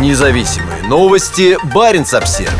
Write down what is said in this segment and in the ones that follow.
Независимые новости. Барин обсерва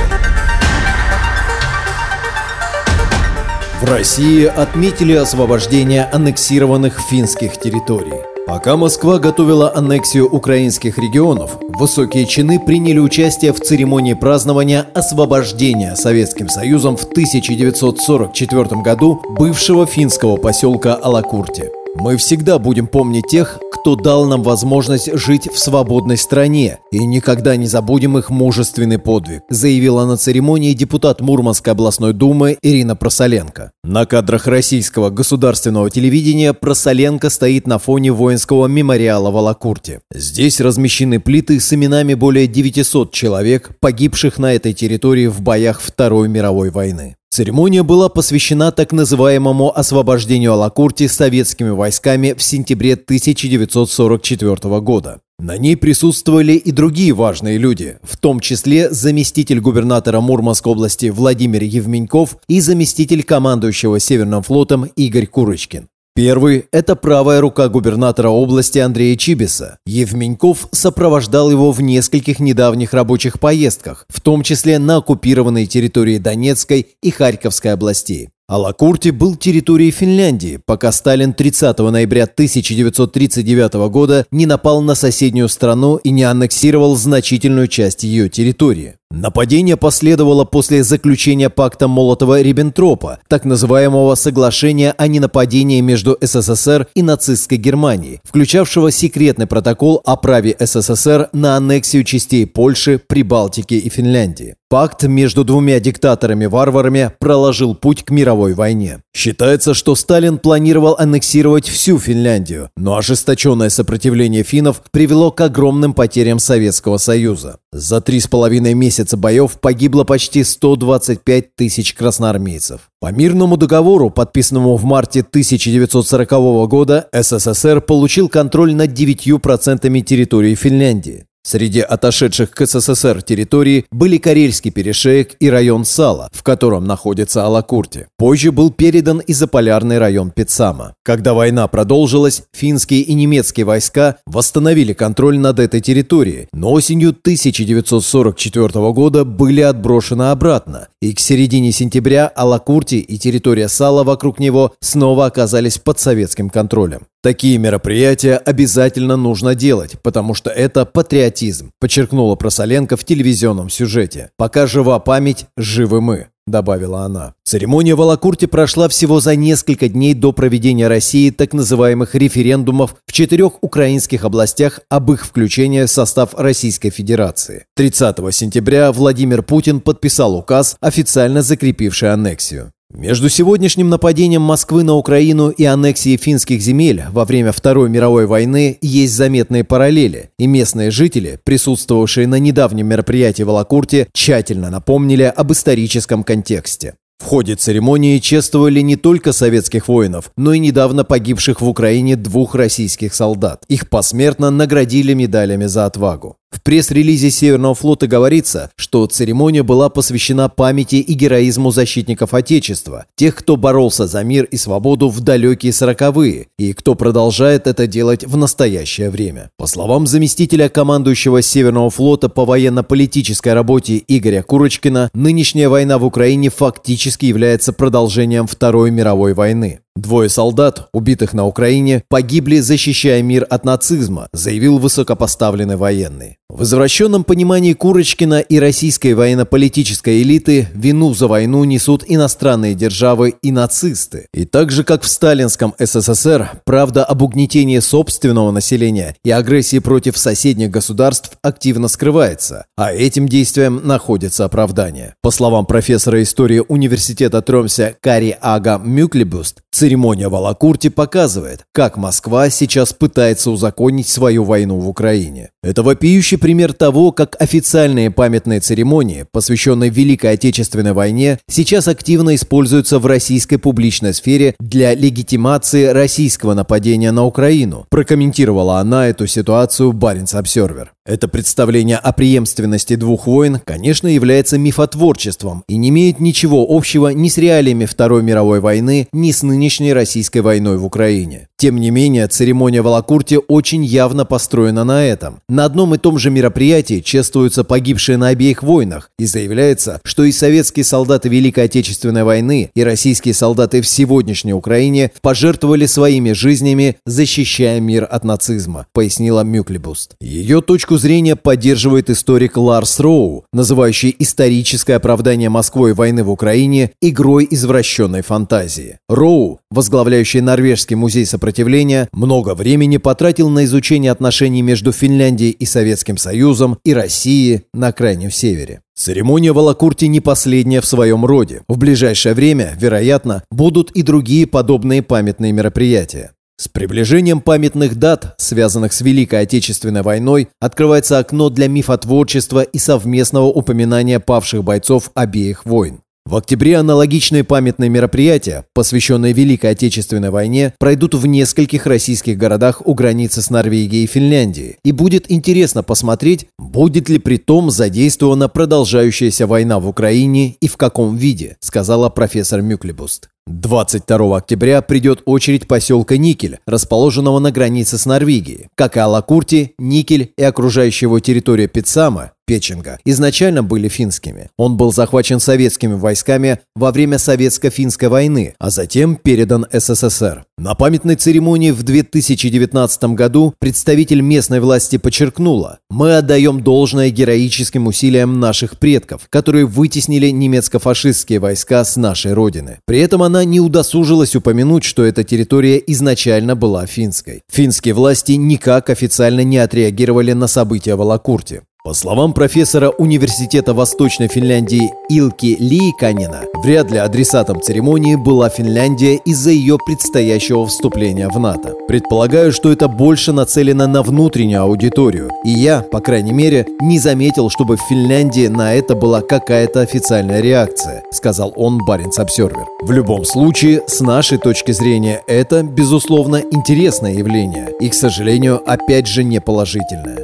В России отметили освобождение аннексированных финских территорий. Пока Москва готовила аннексию украинских регионов, высокие чины приняли участие в церемонии празднования освобождения Советским Союзом в 1944 году бывшего финского поселка Алакурти. Мы всегда будем помнить тех, кто дал нам возможность жить в свободной стране, и никогда не забудем их мужественный подвиг, заявила на церемонии депутат Мурманской областной думы Ирина Просоленко. На кадрах российского государственного телевидения Просоленко стоит на фоне воинского мемориала в Алакурте. Здесь размещены плиты с именами более 900 человек, погибших на этой территории в боях Второй мировой войны. Церемония была посвящена так называемому освобождению Алакурти советскими войсками в сентябре 1944 года. На ней присутствовали и другие важные люди, в том числе заместитель губернатора Мурманской области Владимир Евменьков и заместитель командующего Северным флотом Игорь Курочкин. Первый – это правая рука губернатора области Андрея Чибиса. Евменьков сопровождал его в нескольких недавних рабочих поездках, в том числе на оккупированной территории Донецкой и Харьковской областей. Алакурти был территорией Финляндии, пока Сталин 30 ноября 1939 года не напал на соседнюю страну и не аннексировал значительную часть ее территории. Нападение последовало после заключения пакта Молотова-Риббентропа, так называемого соглашения о ненападении между СССР и нацистской Германией, включавшего секретный протокол о праве СССР на аннексию частей Польши, Прибалтики и Финляндии. Пакт между двумя диктаторами-варварами проложил путь к мировой войне. Считается, что Сталин планировал аннексировать всю Финляндию, но ожесточенное сопротивление финнов привело к огромным потерям Советского Союза. За три с половиной месяца боев погибло почти 125 тысяч красноармейцев. По мирному договору, подписанному в марте 1940 года, СССР получил контроль над 9% территории Финляндии. Среди отошедших к СССР территорий были Карельский перешеек и район Сала, в котором находится Алакурти. Позже был передан и заполярный район Пицама. Когда война продолжилась, финские и немецкие войска восстановили контроль над этой территорией, но осенью 1944 года были отброшены обратно, и к середине сентября Алакурти и территория Сала вокруг него снова оказались под советским контролем. Такие мероприятия обязательно нужно делать, потому что это патриотизм, подчеркнула Просоленко в телевизионном сюжете. Пока жива память, живы мы добавила она. Церемония в Алакурте прошла всего за несколько дней до проведения России так называемых референдумов в четырех украинских областях об их включении в состав Российской Федерации. 30 сентября Владимир Путин подписал указ, официально закрепивший аннексию. Между сегодняшним нападением Москвы на Украину и аннексией финских земель во время Второй мировой войны есть заметные параллели, и местные жители, присутствовавшие на недавнем мероприятии в Алакурте, тщательно напомнили об историческом контексте. В ходе церемонии чествовали не только советских воинов, но и недавно погибших в Украине двух российских солдат. Их посмертно наградили медалями за отвагу. Пресс-релизе Северного флота говорится, что церемония была посвящена памяти и героизму защитников Отечества, тех, кто боролся за мир и свободу в далекие сороковые, и кто продолжает это делать в настоящее время. По словам заместителя командующего Северного флота по военно-политической работе Игоря Курочкина, нынешняя война в Украине фактически является продолжением Второй мировой войны. Двое солдат, убитых на Украине, погибли, защищая мир от нацизма, заявил высокопоставленный военный. В извращенном понимании Курочкина и российской военно-политической элиты вину за войну несут иностранные державы и нацисты. И так же, как в сталинском СССР, правда об угнетении собственного населения и агрессии против соседних государств активно скрывается, а этим действиям находится оправдание. По словам профессора истории университета Тромся Кари Ага Мюклебюст, церемония в Алакурте показывает, как Москва сейчас пытается узаконить свою войну в Украине. Это вопиющий пример того, как официальные памятные церемонии, посвященные Великой Отечественной войне, сейчас активно используются в российской публичной сфере для легитимации российского нападения на Украину, прокомментировала она эту ситуацию Баренц Обсервер. Это представление о преемственности двух войн, конечно, является мифотворчеством и не имеет ничего общего ни с реалиями Второй мировой войны, ни с нынешней российской войной в Украине. Тем не менее, церемония в Алакурте очень явно построена на этом, На одном и том же мероприятии чествуются погибшие на обеих войнах и заявляется, что и советские солдаты Великой Отечественной войны, и российские солдаты в сегодняшней Украине пожертвовали своими жизнями, защищая мир от нацизма, пояснила Мюклебуст. Ее точку зрения поддерживает историк Ларс Роу, называющий историческое оправдание Москвой войны в Украине игрой извращенной фантазии. Роу, возглавляющий Норвежский музей сопротивления, много времени потратил на изучение отношений между Финляндией и Советским Союзом и Россией на Крайнем Севере. Церемония в Алакурте не последняя в своем роде. В ближайшее время, вероятно, будут и другие подобные памятные мероприятия. С приближением памятных дат, связанных с Великой Отечественной войной, открывается окно для мифотворчества и совместного упоминания павших бойцов обеих войн. В октябре аналогичные памятные мероприятия, посвященные Великой Отечественной войне, пройдут в нескольких российских городах у границы с Норвегией и Финляндией. И будет интересно посмотреть, будет ли при том задействована продолжающаяся война в Украине и в каком виде, сказала профессор Мюклебуст. 22 октября придет очередь поселка Никель, расположенного на границе с Норвегией. Как и Алакурти, Никель и окружающая его территория Пицама, Печенга, изначально были финскими. Он был захвачен советскими войсками во время Советско-финской войны, а затем передан СССР. На памятной церемонии в 2019 году представитель местной власти подчеркнула, мы отдаем должное героическим усилиям наших предков, которые вытеснили немецко-фашистские войска с нашей родины. При этом она не удосужилась упомянуть, что эта территория изначально была финской. Финские власти никак официально не отреагировали на события в Алакурте. По словам профессора Университета Восточной Финляндии Илки Лииканина, вряд ли адресатом церемонии была Финляндия из-за ее предстоящего вступления в НАТО. Предполагаю, что это больше нацелено на внутреннюю аудиторию, и я, по крайней мере, не заметил, чтобы в Финляндии на это была какая-то официальная реакция, сказал он Баренц Обсервер. В любом случае, с нашей точки зрения, это, безусловно, интересное явление и, к сожалению, опять же не положительное.